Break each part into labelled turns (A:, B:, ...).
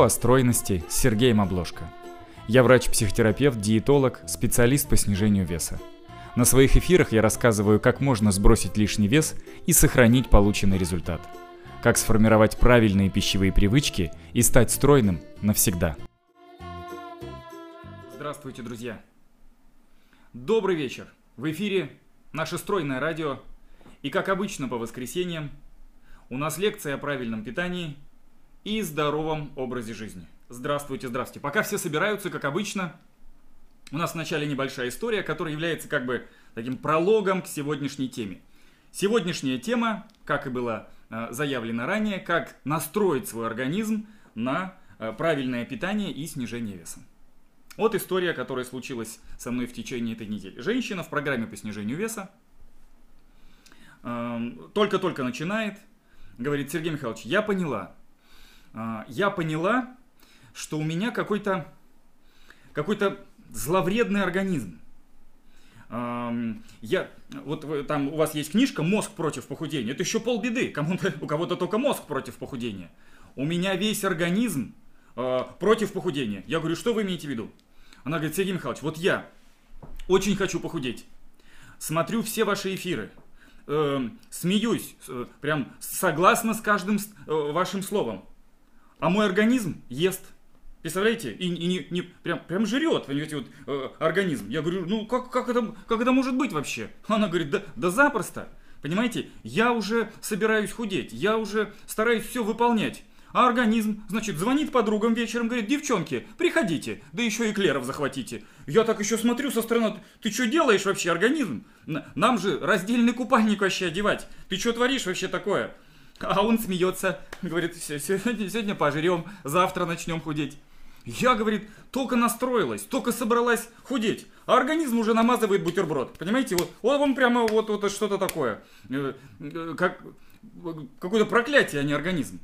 A: О стройности с Сергеем Обложко. Я врач-психотерапевт, диетолог, специалист по снижению веса. На своих эфирах я рассказываю, как можно сбросить лишний вес и сохранить полученный результат. Как сформировать правильные пищевые привычки и стать стройным навсегда. Здравствуйте, друзья! Добрый вечер! В эфире наше стройное радио. И как обычно по воскресеньям у нас лекция о правильном питании – и здоровом образе жизни. Здравствуйте, здравствуйте. Пока все собираются, как обычно, у нас вначале небольшая история, которая является как бы таким прологом к сегодняшней теме. Сегодняшняя тема, как и было э, заявлено ранее, как настроить свой организм на э, правильное питание и снижение веса. Вот история, которая случилась со мной в течение этой недели. Женщина в программе по снижению веса э, только-только начинает, говорит, Сергей Михайлович, я поняла, я поняла, что у меня какой-то какой-то зловредный организм. Я, вот там у вас есть книжка «Мозг против похудения». Это еще полбеды. Кому-то, у кого-то только мозг против похудения. У меня весь организм э, против похудения. Я говорю, что вы имеете в виду? Она говорит, Сергей Михайлович, вот я очень хочу похудеть. Смотрю все ваши эфиры. Э, смеюсь, э, прям согласна с каждым э, вашим словом а мой организм ест. Представляете? И, и не, не, прям, прям жрет, понимаете, вот, э, организм. Я говорю, ну как, как, это, как это может быть вообще? Она говорит, да, да запросто. Понимаете, я уже собираюсь худеть, я уже стараюсь все выполнять. А организм, значит, звонит подругам вечером, говорит, девчонки, приходите, да еще и клеров захватите. Я так еще смотрю со стороны, ты что делаешь вообще, организм? Нам же раздельный купальник вообще одевать. Ты что творишь вообще такое? А он смеется, говорит, сегодня, сегодня пожрем, завтра начнем худеть. Я, говорит, только настроилась, только собралась худеть, а организм уже намазывает бутерброд. Понимаете, вот, вот он прямо вот, вот что-то такое. Э, э, как, какое-то проклятие, а не организм.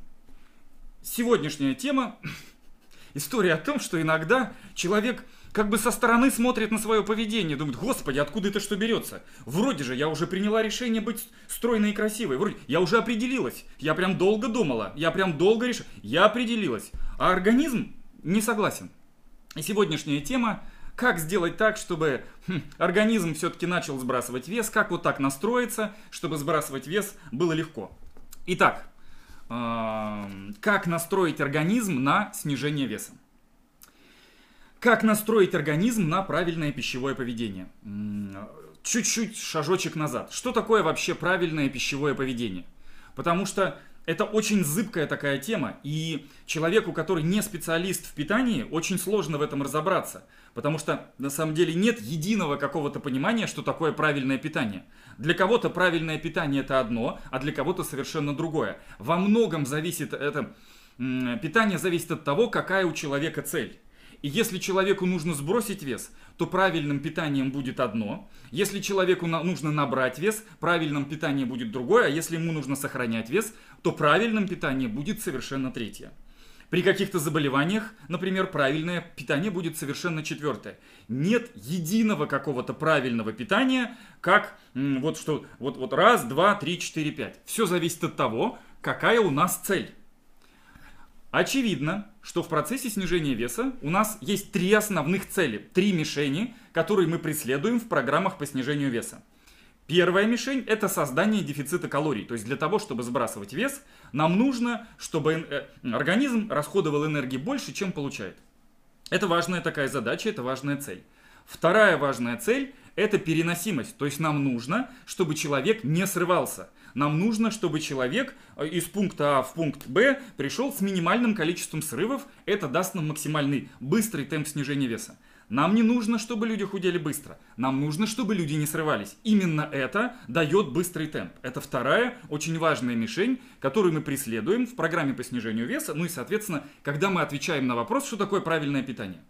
A: Сегодняшняя тема, история о том, что иногда человек как бы со стороны смотрит на свое поведение, думает, господи, откуда это что берется? Вроде же я уже приняла решение быть стройной и красивой, вроде я уже определилась, я прям долго думала, я прям долго решила, я определилась, а организм не согласен. И сегодняшняя тема как сделать так, чтобы хм, организм все-таки начал сбрасывать вес, как вот так настроиться, чтобы сбрасывать вес было легко. Итак, э, как настроить организм на снижение веса? Как настроить организм на правильное пищевое поведение? Чуть-чуть шажочек назад. Что такое вообще правильное пищевое поведение? Потому что это очень зыбкая такая тема, и человеку, который не специалист в питании, очень сложно в этом разобраться, потому что на самом деле нет единого какого-то понимания, что такое правильное питание. Для кого-то правильное питание это одно, а для кого-то совершенно другое. Во многом зависит это питание зависит от того, какая у человека цель. И если человеку нужно сбросить вес, то правильным питанием будет одно. Если человеку нужно набрать вес, правильным питанием будет другое. А если ему нужно сохранять вес, то правильным питанием будет совершенно третье. При каких-то заболеваниях, например, правильное питание будет совершенно четвертое. Нет единого какого-то правильного питания, как вот что, вот, вот раз, два, три, четыре, пять. Все зависит от того, какая у нас цель. Очевидно, что в процессе снижения веса у нас есть три основных цели, три мишени, которые мы преследуем в программах по снижению веса. Первая мишень – это создание дефицита калорий. То есть для того, чтобы сбрасывать вес, нам нужно, чтобы э, организм расходовал энергии больше, чем получает. Это важная такая задача, это важная цель. Вторая важная цель – это переносимость. То есть нам нужно, чтобы человек не срывался. Нам нужно, чтобы человек э, из пункта А в пункт Б пришел с минимальным количеством срывов. Это даст нам максимальный быстрый темп снижения веса. Нам не нужно, чтобы люди худели быстро. Нам нужно, чтобы люди не срывались. Именно это дает быстрый темп. Это вторая очень важная мишень, которую мы преследуем в программе по снижению веса. Ну и, соответственно, когда мы отвечаем на вопрос, что такое правильное питание.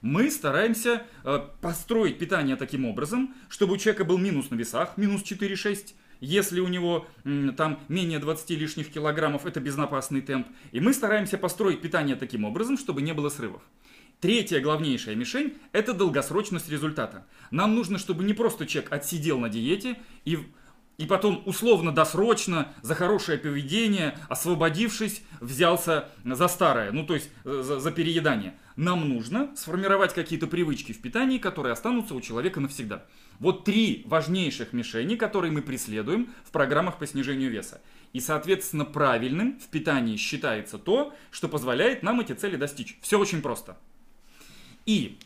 A: Мы стараемся э, построить питание таким образом, чтобы у человека был минус на весах, минус 4,6, если у него там менее 20 лишних килограммов, это безопасный темп. И мы стараемся построить питание таким образом, чтобы не было срывов. Третья главнейшая мишень – это долгосрочность результата. Нам нужно, чтобы не просто человек отсидел на диете и и потом условно-досрочно за хорошее поведение, освободившись, взялся за старое, ну то есть э, за, за переедание. Нам нужно сформировать какие-то привычки в питании, которые останутся у человека навсегда. Вот три важнейших мишени, которые мы преследуем в программах по снижению веса. И, соответственно, правильным в питании считается то, что позволяет нам эти цели достичь. Все очень просто. И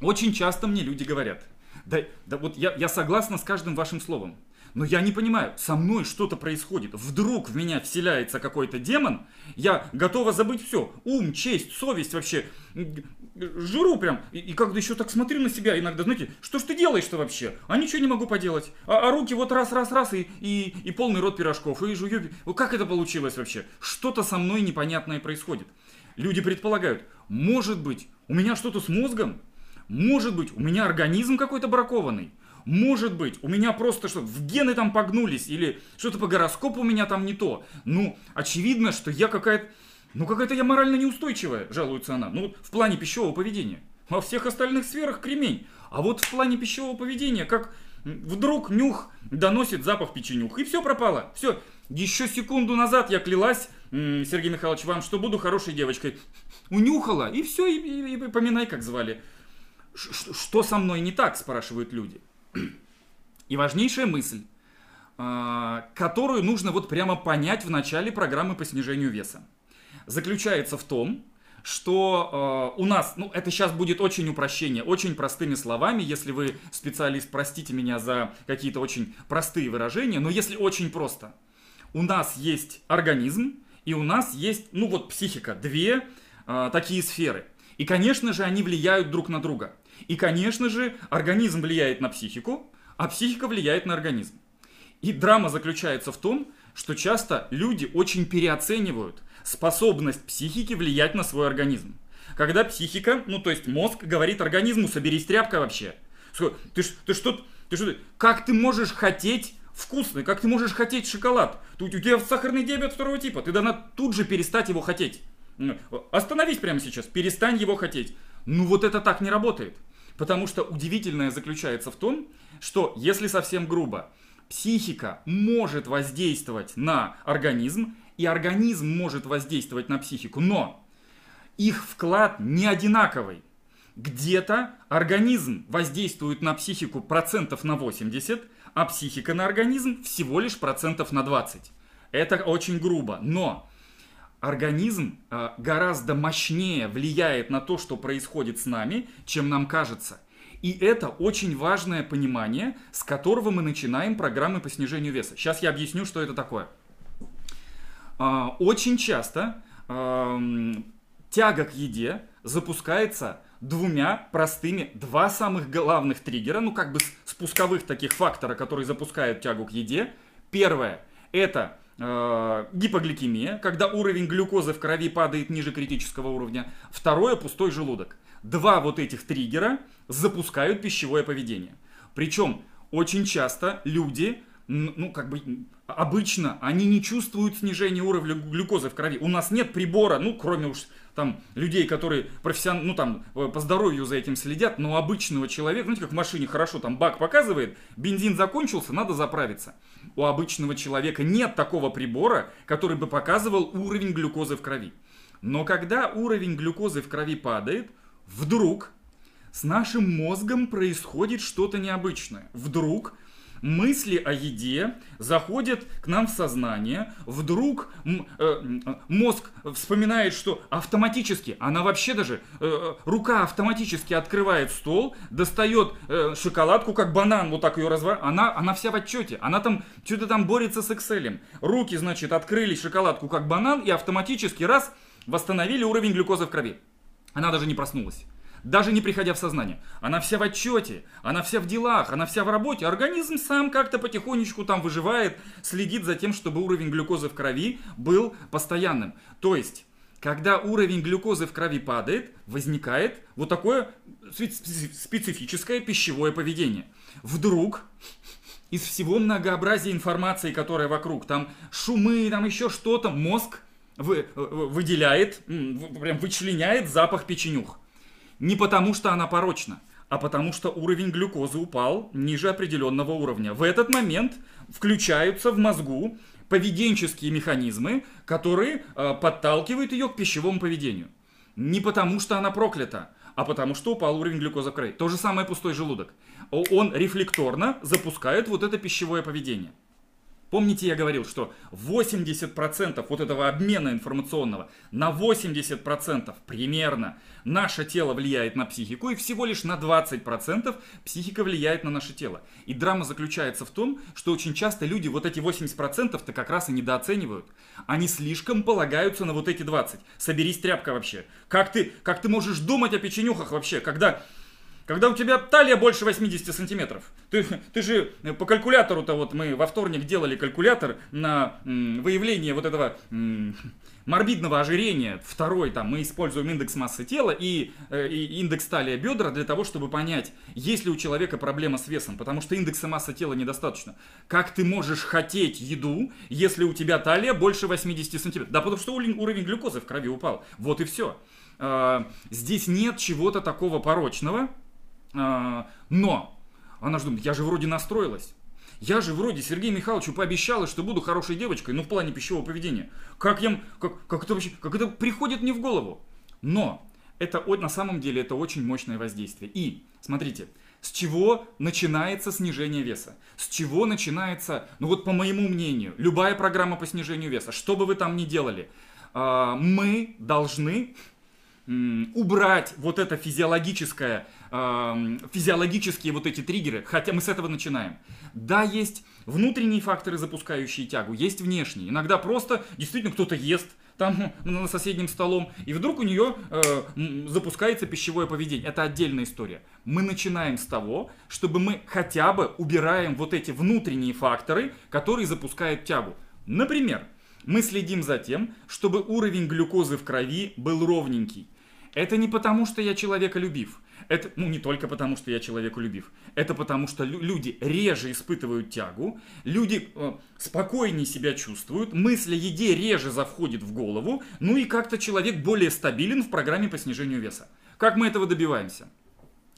A: очень часто мне люди говорят, да, да вот я, я согласна с каждым вашим словом, но я не понимаю, со мной что-то происходит. Вдруг в меня вселяется какой-то демон, я готова забыть все. Ум, честь, совесть вообще. Жру прям. И, и когда еще так смотрю на себя иногда, знаете, что ж ты делаешь-то вообще? А ничего не могу поделать. А, а руки вот раз-раз-раз и, и, и полный рот пирожков. И жую. Как это получилось вообще? Что-то со мной непонятное происходит. Люди предполагают, может быть, у меня что-то с мозгом? Может быть, у меня организм какой-то бракованный? Может быть, у меня просто что в гены там погнулись, или что-то по гороскопу у меня там не то. Ну, очевидно, что я какая-то, ну какая-то я морально неустойчивая, жалуется она. Ну, в плане пищевого поведения. Во всех остальных сферах кремень. А вот в плане пищевого поведения, как вдруг нюх доносит запах печенюх, и все пропало. Все, еще секунду назад я клялась, Сергей Михайлович, вам, что буду хорошей девочкой. Унюхала, и все, и, и, и поминай, как звали. Что со мной не так, спрашивают люди. И важнейшая мысль, а, которую нужно вот прямо понять в начале программы по снижению веса, заключается в том, что э, у нас, ну это сейчас будет очень упрощение, очень простыми словами, если вы специалист, простите меня за какие-то очень простые выражения, но если очень просто, у нас есть организм и у нас есть, ну вот психика, две э, такие сферы. И, конечно же, они влияют друг на друга. И, конечно же, организм влияет на психику, а психика влияет на организм. И драма заключается в том, что часто люди очень переоценивают способность психики влиять на свой организм. Когда психика, ну то есть мозг, говорит организму, соберись тряпка вообще. Ты, ты что, ты что, как ты можешь хотеть вкусный, как ты можешь хотеть шоколад? Тут у тебя сахарный диабет второго типа, ты должна тут же перестать его хотеть. Остановись прямо сейчас, перестань его хотеть. Ну вот это так не работает. Потому что удивительное заключается в том, что если совсем грубо, психика может воздействовать на организм, и организм может воздействовать на психику, но их вклад не одинаковый. Где-то организм воздействует на психику процентов на 80, а психика на организм всего лишь процентов на 20. Это очень грубо, но организм э, гораздо мощнее влияет на то, что происходит с нами, чем нам кажется. И это очень важное понимание, с которого мы начинаем программы по снижению веса. Сейчас я объясню, что это такое. Э, очень часто э, тяга к еде запускается двумя простыми, два самых главных триггера, ну как бы спусковых таких фактора, которые запускают тягу к еде. Первое – это э, гипогликемия, когда уровень глюкозы в крови падает ниже критического уровня. Второе – пустой желудок. Два вот этих триггера запускают пищевое поведение. Причем очень часто люди, ну как бы обычно, они не чувствуют снижения уровня глюкозы в крови. У нас нет прибора, ну кроме уж там людей, которые профессионально, ну там э, по здоровью за этим следят, но обычного человека, знаете, как в машине хорошо, там бак показывает, бензин закончился, надо заправиться. У обычного человека нет такого прибора, который бы показывал уровень глюкозы в крови. Но когда уровень глюкозы в крови падает, вдруг с нашим мозгом происходит что-то необычное. Вдруг мысли о еде заходят к нам в сознание, вдруг э, мозг вспоминает, что автоматически, она вообще даже, э, рука автоматически открывает стол, достает э, шоколадку, как банан, вот так ее разворачивает, она, она вся в отчете, она там что-то там борется с Excel. Руки, значит, открыли шоколадку, как банан, и автоматически раз восстановили уровень глюкозы в крови. Она даже не проснулась даже не приходя в сознание. Она вся в отчете, она вся в делах, она вся в работе. Организм сам как-то потихонечку там выживает, следит за тем, чтобы уровень глюкозы в крови был постоянным. То есть, когда уровень глюкозы в крови падает, возникает вот такое специфическое пищевое поведение. Вдруг из всего многообразия информации, которая вокруг, там шумы, там еще что-то, мозг вы, выделяет, прям вычленяет запах печенюх. Не потому, что она порочна, а потому что уровень глюкозы упал ниже определенного уровня. В этот момент включаются в мозгу поведенческие механизмы, которые э, подталкивают ее к пищевому поведению. Не потому что она проклята, а потому что упал уровень глюкозы в крови. То же самое пустой желудок. Он рефлекторно запускает вот это пищевое поведение. Помните, я говорил, что 80% вот этого обмена информационного, на 80% примерно наше тело влияет на психику, и всего лишь на 20% психика влияет на наше тело. И драма заключается в том, что очень часто люди вот эти 80%-то как раз и недооценивают. Они слишком полагаются на вот эти 20. Соберись, тряпка вообще. Как ты, как ты можешь думать о печенюхах вообще, когда когда у тебя талия больше 80 сантиметров. Ты, ты же по калькулятору-то вот мы во вторник делали калькулятор на м, выявление вот этого м, морбидного ожирения. Второй там мы используем индекс массы тела и, э, и индекс талия бедра для того, чтобы понять, есть ли у человека проблема с весом. Потому что индекса массы тела недостаточно. Как ты можешь хотеть еду, если у тебя талия больше 80 сантиметров? Да потому что уровень, глюкозы в крови упал. Вот и все. Э, здесь нет чего-то такого порочного а, но она же думает, я же вроде настроилась. Я же вроде Сергею Михайловичу пообещала, что буду хорошей девочкой, ну в плане пищевого поведения. Как, я, как, как, это вообще, как это приходит мне в голову? Но это на самом деле это очень мощное воздействие. И смотрите, с чего начинается снижение веса? С чего начинается, ну вот по моему мнению, любая программа по снижению веса, что бы вы там ни делали, а, мы должны убрать вот это физиологическое, физиологические вот эти триггеры, хотя мы с этого начинаем. Да, есть внутренние факторы, запускающие тягу, есть внешние. Иногда просто действительно кто-то ест там на соседнем столом, и вдруг у нее э, запускается пищевое поведение. Это отдельная история. Мы начинаем с того, чтобы мы хотя бы убираем вот эти внутренние факторы, которые запускают тягу. Например, мы следим за тем, чтобы уровень глюкозы в крови был ровненький. Это не потому, что я человеколюбив. Это, ну, не только потому, что я человеколюбив. Это потому, что люди реже испытывают тягу, люди э, спокойнее себя чувствуют, мысль о еде реже заходит в голову, ну и как-то человек более стабилен в программе по снижению веса. Как мы этого добиваемся?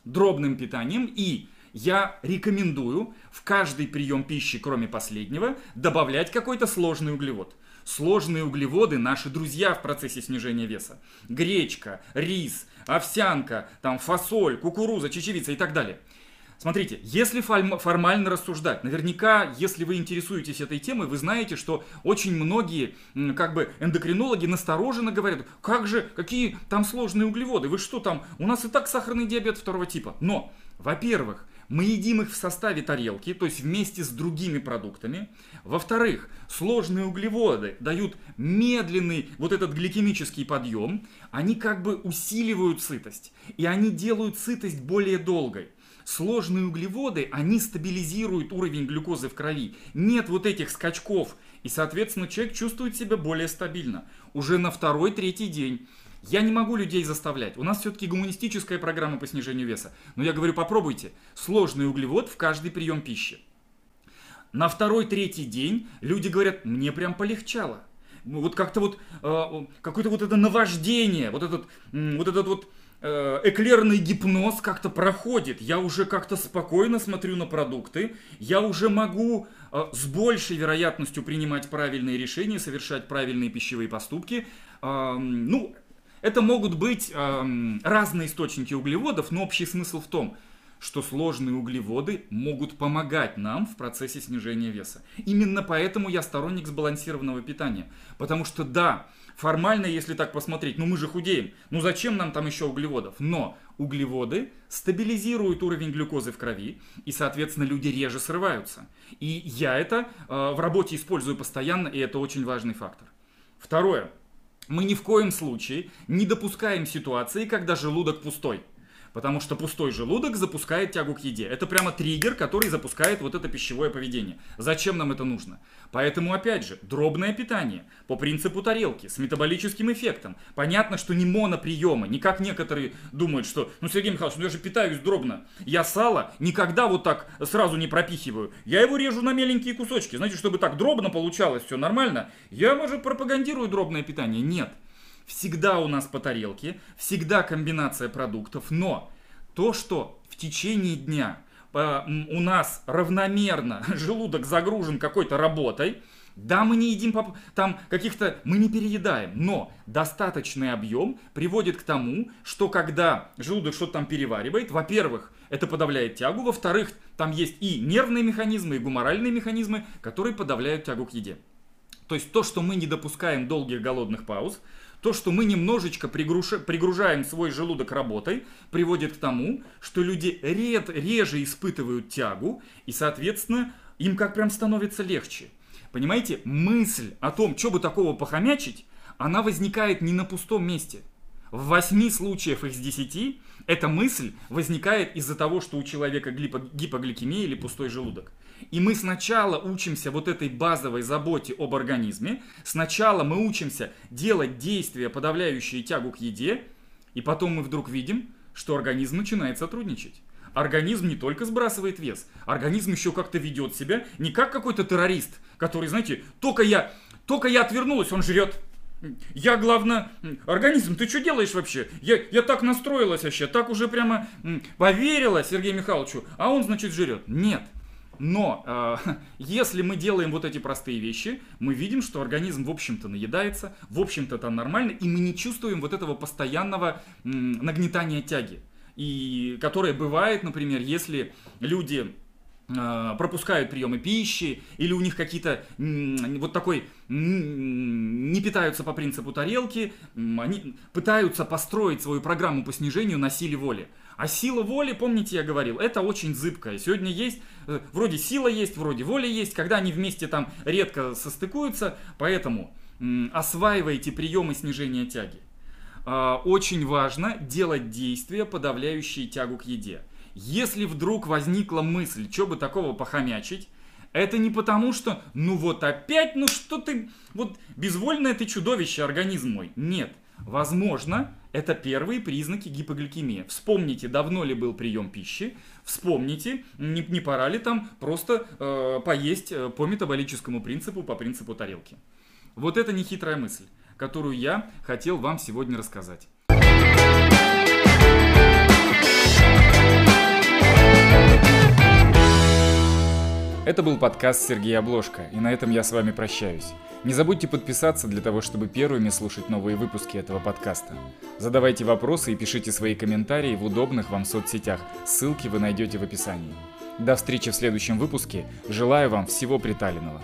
A: Дробным питанием и я рекомендую в каждый прием пищи, кроме последнего, добавлять какой-то сложный углевод. Сложные углеводы наши друзья в процессе снижения веса. Гречка, рис, овсянка, там фасоль, кукуруза, чечевица и так далее. Смотрите, если формально рассуждать, наверняка, если вы интересуетесь этой темой, вы знаете, что очень многие как бы эндокринологи настороженно говорят, как же, какие там сложные углеводы, вы что там, у нас и так сахарный диабет второго типа. Но, во-первых, мы едим их в составе тарелки, то есть вместе с другими продуктами. Во-вторых, сложные углеводы дают медленный вот этот гликемический подъем. Они как бы усиливают сытость. И они делают сытость более долгой. Сложные углеводы, они стабилизируют уровень глюкозы в крови. Нет вот этих скачков. И, соответственно, человек чувствует себя более стабильно. Уже на второй-третий день я не могу людей заставлять. У нас все-таки гуманистическая программа по снижению веса. Но я говорю, попробуйте. Сложный углевод в каждый прием пищи. На второй-третий день люди говорят, мне прям полегчало. Вот как-то вот, э, какое-то вот это наваждение, вот этот, вот этот вот э, эклерный гипноз как-то проходит. Я уже как-то спокойно смотрю на продукты. Я уже могу э, с большей вероятностью принимать правильные решения, совершать правильные пищевые поступки. Э, ну, это могут быть эм, разные источники углеводов, но общий смысл в том, что сложные углеводы могут помогать нам в процессе снижения веса. Именно поэтому я сторонник сбалансированного питания. Потому что да, формально, если так посмотреть, ну мы же худеем, ну зачем нам там еще углеводов? Но углеводы стабилизируют уровень глюкозы в крови, и, соответственно, люди реже срываются. И я это э, в работе использую постоянно, и это очень важный фактор. Второе мы ни в коем случае не допускаем ситуации, когда желудок пустой. Потому что пустой желудок запускает тягу к еде. Это прямо триггер, который запускает вот это пищевое поведение. Зачем нам это нужно? Поэтому, опять же, дробное питание по принципу тарелки с метаболическим эффектом. Понятно, что не моноприемы. Не как некоторые думают, что, ну, Сергей Михайлович, ну я же питаюсь дробно. Я сало никогда вот так сразу не пропихиваю. Я его режу на меленькие кусочки. Знаете, чтобы так дробно получалось, все нормально. Я, может, пропагандирую дробное питание. Нет всегда у нас по тарелке, всегда комбинация продуктов, но То, что в течение дня у нас равномерно желудок загружен какой-то работой, да, мы не едим там каких-то, мы не переедаем, но достаточный объем приводит к тому, что когда желудок что-то там переваривает, во-первых, это подавляет тягу, во-вторых, там есть и нервные механизмы, и гуморальные механизмы, которые подавляют тягу к еде. То есть то, что мы не допускаем долгих голодных пауз, то, что мы немножечко пригружаем свой желудок работой, приводит к тому, что люди ред, реже испытывают тягу, и, соответственно, им как прям становится легче. Понимаете, мысль о том, что бы такого похомячить, она возникает не на пустом месте. В восьми случаях из десяти эта мысль возникает из-за того, что у человека гипогликемия или пустой желудок. И мы сначала учимся вот этой базовой заботе об организме, сначала мы учимся делать действия, подавляющие тягу к еде, и потом мы вдруг видим, что организм начинает сотрудничать организм не только сбрасывает вес, организм еще как-то ведет себя не как какой-то террорист, который, знаете, только я, только я отвернулась, он жрет. Я, главное, организм, ты что делаешь вообще? Я, я так настроилась вообще, так уже прямо поверила Сергею Михайловичу, а он, значит, жрет. Нет. Но э, если мы делаем вот эти простые вещи, мы видим, что организм, в общем-то, наедается, в общем-то, там нормально, и мы не чувствуем вот этого постоянного м, нагнетания тяги и которое бывает, например, если люди э, пропускают приемы пищи, или у них какие-то вот такой не питаются по принципу тарелки, они пытаются построить свою программу по снижению на силе воли. А сила воли, помните, я говорил, это очень зыбкая. Сегодня есть, э, вроде сила есть, вроде воля есть, когда они вместе там редко состыкуются, поэтому осваивайте приемы снижения тяги. А, очень важно делать действия, подавляющие тягу к еде. Если вдруг возникла мысль, что бы такого похомячить, это не потому, что, ну вот опять, ну что ты, вот безвольное ты чудовище, организм мой. Нет. Возможно, это первые признаки гипогликемии. Вспомните, давно ли был прием пищи, вспомните, не, не пора ли там просто э, поесть э, по метаболическому принципу, по принципу тарелки. Вот это не хитрая мысль которую я хотел вам сегодня рассказать. Это был подкаст Сергея Обложка, и на этом я с вами прощаюсь. Не забудьте подписаться для того, чтобы первыми слушать новые выпуски этого подкаста. Задавайте вопросы и пишите свои комментарии в удобных вам соцсетях. Ссылки вы найдете в описании. До встречи в следующем выпуске. Желаю вам всего приталенного.